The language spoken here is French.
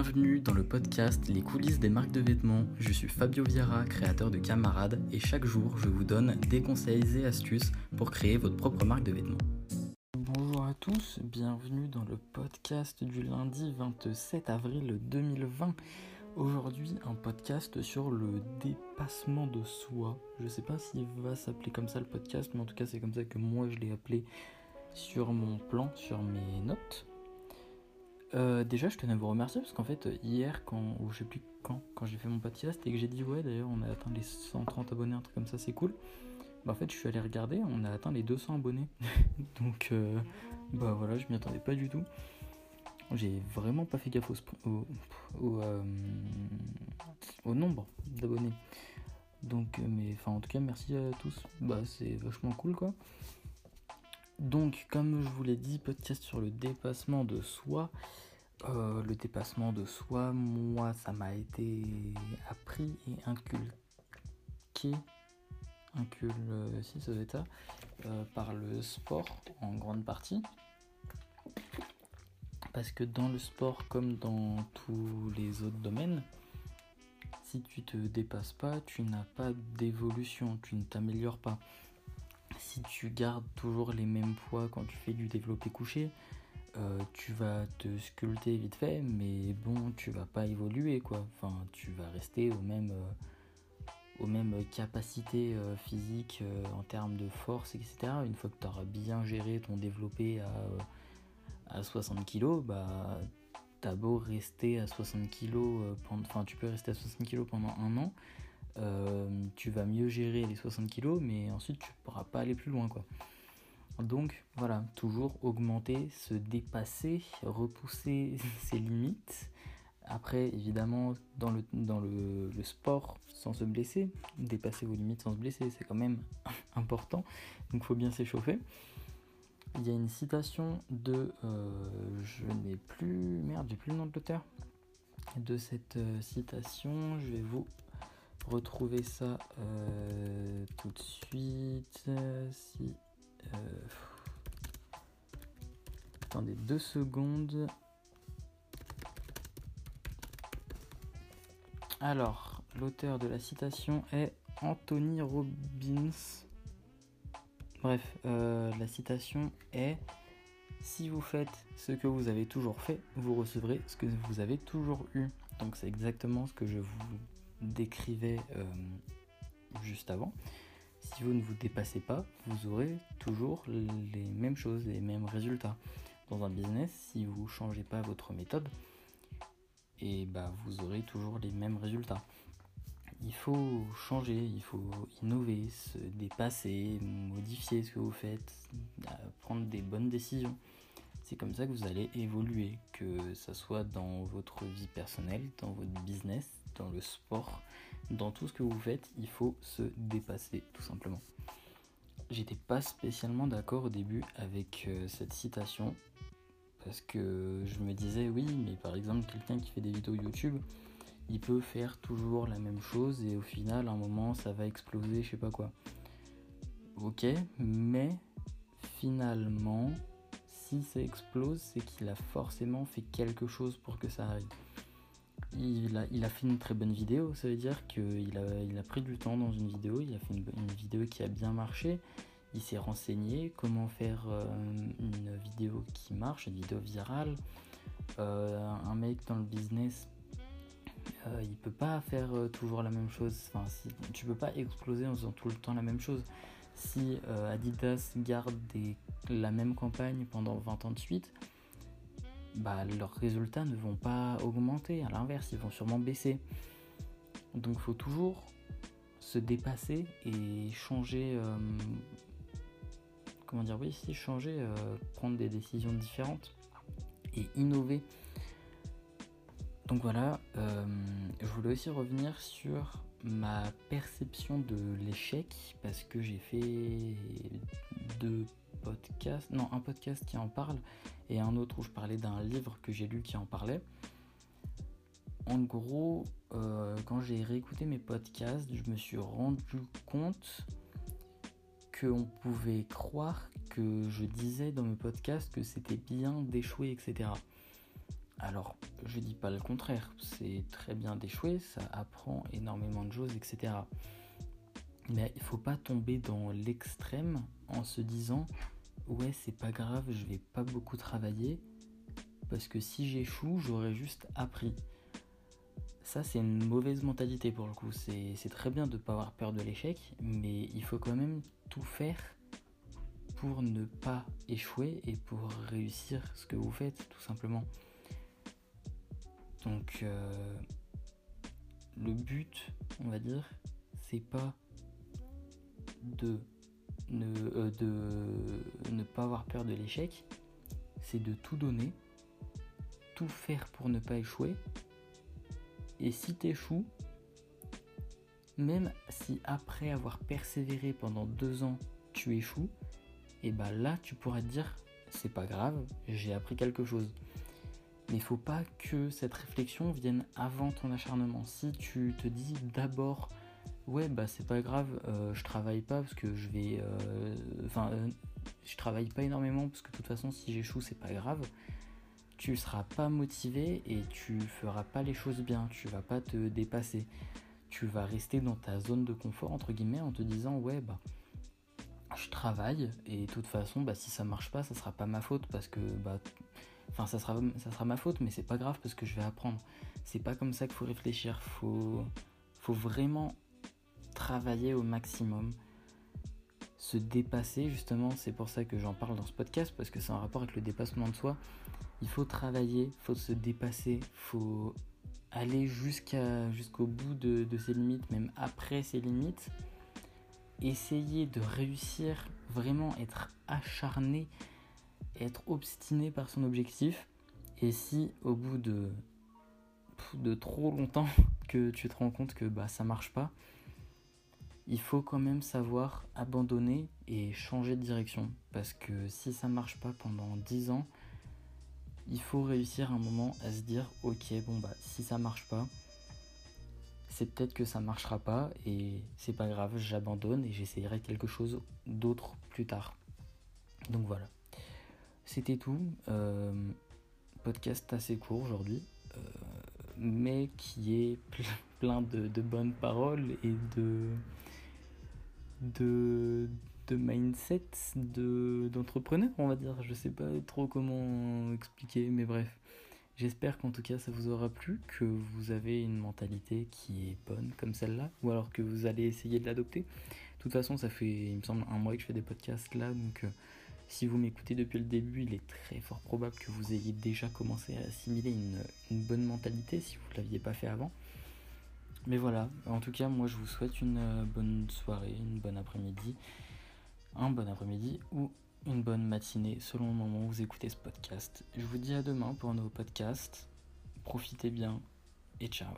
Bienvenue dans le podcast Les coulisses des marques de vêtements. Je suis Fabio Viara, créateur de Camarade, et chaque jour je vous donne des conseils et astuces pour créer votre propre marque de vêtements. Bonjour à tous, bienvenue dans le podcast du lundi 27 avril 2020. Aujourd'hui, un podcast sur le dépassement de soi. Je sais pas s'il va s'appeler comme ça le podcast, mais en tout cas, c'est comme ça que moi je l'ai appelé sur mon plan, sur mes notes. Euh, déjà, je tenais à vous remercier parce qu'en fait, hier, quand, ou je sais plus quand, quand j'ai fait mon podcast et que j'ai dit, ouais, d'ailleurs, on a atteint les 130 abonnés, un truc comme ça, c'est cool. Bah, en fait, je suis allé regarder, on a atteint les 200 abonnés. Donc, euh, bah voilà, je m'y attendais pas du tout. J'ai vraiment pas fait gaffe au, euh, au nombre d'abonnés. Donc, mais enfin, en tout cas, merci à tous. Bah, c'est vachement cool quoi. Donc, comme je vous l'ai dit, podcast sur le dépassement de soi. Euh, le dépassement de soi, moi, ça m'a été appris et inculqué, incul, euh, si euh, par le sport en grande partie. Parce que dans le sport, comme dans tous les autres domaines, si tu te dépasses pas, tu n'as pas d'évolution, tu ne t'améliores pas si tu gardes toujours les mêmes poids quand tu fais du développé couché, euh, tu vas te sculpter vite fait, mais bon, tu vas pas évoluer quoi. Enfin, tu vas rester aux mêmes, euh, aux mêmes capacités euh, physiques en termes de force, etc. Une fois que tu auras bien géré ton développé à, à 60 kg, bah t'as beau rester à 60 kg, enfin tu peux rester à 60 kg pendant un an, tu vas mieux gérer les 60 kg, mais ensuite tu pourras pas aller plus loin. Donc voilà, toujours augmenter, se dépasser, repousser ses limites. Après, évidemment, dans le, dans le, sport, sans se blesser, dépasser vos limites sans se blesser, c'est quand même important. Donc il faut bien s'échauffer. Il y a une citation de... Euh, je n'ai plus... Merde, j'ai plus le nom de l'auteur. De cette euh, citation, je vais vous retrouver ça euh, tout de suite. Si. Euh, attendez deux secondes. Alors, l'auteur de la citation est Anthony Robbins. Bref, euh, la citation est Si vous faites ce que vous avez toujours fait, vous recevrez ce que vous avez toujours eu. Donc c'est exactement ce que je vous décrivait euh, juste avant, si vous ne vous dépassez pas, vous aurez toujours les mêmes choses, les mêmes résultats. Dans un business, si vous ne changez pas votre méthode, et bah vous aurez toujours les mêmes résultats. Il faut changer, il faut innover, se dépasser, modifier ce que vous faites, euh, prendre des bonnes décisions. C'est comme ça que vous allez évoluer, que ce soit dans votre vie personnelle, dans votre business, dans le sport, dans tout ce que vous faites, il faut se dépasser tout simplement. J'étais pas spécialement d'accord au début avec euh, cette citation parce que je me disais oui, mais par exemple quelqu'un qui fait des vidéos YouTube, il peut faire toujours la même chose et au final à un moment ça va exploser, je sais pas quoi. Ok, mais finalement si ça explose, c'est qu'il a forcément fait quelque chose pour que ça arrive. Il a, fait une très bonne vidéo, ça veut dire qu'il a, pris du temps dans une vidéo, il a fait une, vidéo qui a bien marché, il s'est renseigné comment faire euh, une vidéo qui marche, une vidéo virale. Euh, un mec dans le business, euh, il peut pas faire toujours la même chose, enfin, si, tu peux pas exploser en faisant tout le temps la même chose. Si euh, Adidas garde la même campagne pendant 20 ans de suite, bah, leurs résultats ne vont pas augmenter, à l'inverse, ils vont sûrement baisser. Donc il faut toujours se dépasser et changer. Euh, comment dire Oui, si changer, euh, prendre des décisions différentes et innover. Donc voilà, je voulais aussi revenir sur ma perception de l'échec parce que j'ai fait deux podcasts, non un podcast qui en parle et un autre où je parlais d'un livre que j'ai lu qui en parlait. En gros, euh, quand j'ai réécouté mes podcasts, je me suis rendu compte qu'on pouvait croire que je disais dans mes podcasts que c'était bien d'échouer, etc. Alors, je dis pas le contraire, c'est très bien d'échouer, ça apprend énormément de choses, etc. Mais il faut pas tomber dans l'extrême en se disant ouais c'est pas grave, je vais pas beaucoup travailler parce que si j'échoue, j'aurais juste appris. Ça c'est une mauvaise mentalité pour le coup. C'est très bien de ne pas avoir peur de l'échec, mais il faut quand même tout faire pour ne pas échouer et pour réussir ce que vous faites tout simplement. Donc euh, le but, on va dire, c'est pas de ne, euh, de ne pas avoir peur de l'échec, c'est de tout donner, tout faire pour ne pas échouer. Et si tu échoues, même si après avoir persévéré pendant deux ans, tu échoues, et bah là tu pourras te dire c'est pas grave, j'ai appris quelque chose. Mais il faut pas que cette réflexion vienne avant ton acharnement. Si tu te dis d'abord ouais bah c'est pas grave, euh, je travaille pas parce que je vais, euh, enfin euh, je travaille pas énormément parce que de toute façon si j'échoue c'est pas grave. Tu seras pas motivé et tu feras pas les choses bien. Tu vas pas te dépasser. Tu vas rester dans ta zone de confort entre guillemets en te disant ouais bah je travaille et de toute façon bah si ça marche pas ça sera pas ma faute parce que bah enfin ça sera ça sera ma faute mais c'est pas grave parce que je vais apprendre c'est pas comme ça qu'il faut réfléchir faut faut vraiment travailler au maximum se dépasser justement c'est pour ça que j'en parle dans ce podcast parce que c'est en rapport avec le dépassement de soi il faut travailler faut se dépasser faut aller jusqu'au bout de, de ses limites même après ses limites essayer de réussir, vraiment être acharné, être obstiné par son objectif. Et si au bout de, de trop longtemps que tu te rends compte que bah, ça marche pas, il faut quand même savoir abandonner et changer de direction. Parce que si ça marche pas pendant 10 ans, il faut réussir un moment à se dire ok bon bah si ça marche pas, c'est peut-être que ça marchera pas et c'est pas grave, j'abandonne et j'essayerai quelque chose d'autre plus tard. Donc voilà. C'était tout. Euh, podcast assez court aujourd'hui, euh, mais qui est plein de, bonnes paroles et de, de, mindset d'entrepreneur, on va dire. Je sais pas trop comment expliquer, mais bref. J'espère qu'en tout cas ça vous aura plu, que vous avez une mentalité qui est bonne comme celle-là, ou alors que vous allez essayer de l'adopter. De toute façon, ça fait, il me semble, un mois que je fais des podcasts là, donc euh, si vous m'écoutez depuis le début, il est très fort probable que vous ayez déjà commencé à assimiler une, bonne mentalité si vous ne l'aviez pas fait avant. Mais voilà, en tout cas, moi je vous souhaite une euh, bonne soirée, une bonne après-midi, un bon après-midi ou une bonne matinée selon le moment où vous écoutez ce podcast. Je vous dis à demain pour un nouveau podcast. Profitez bien et ciao.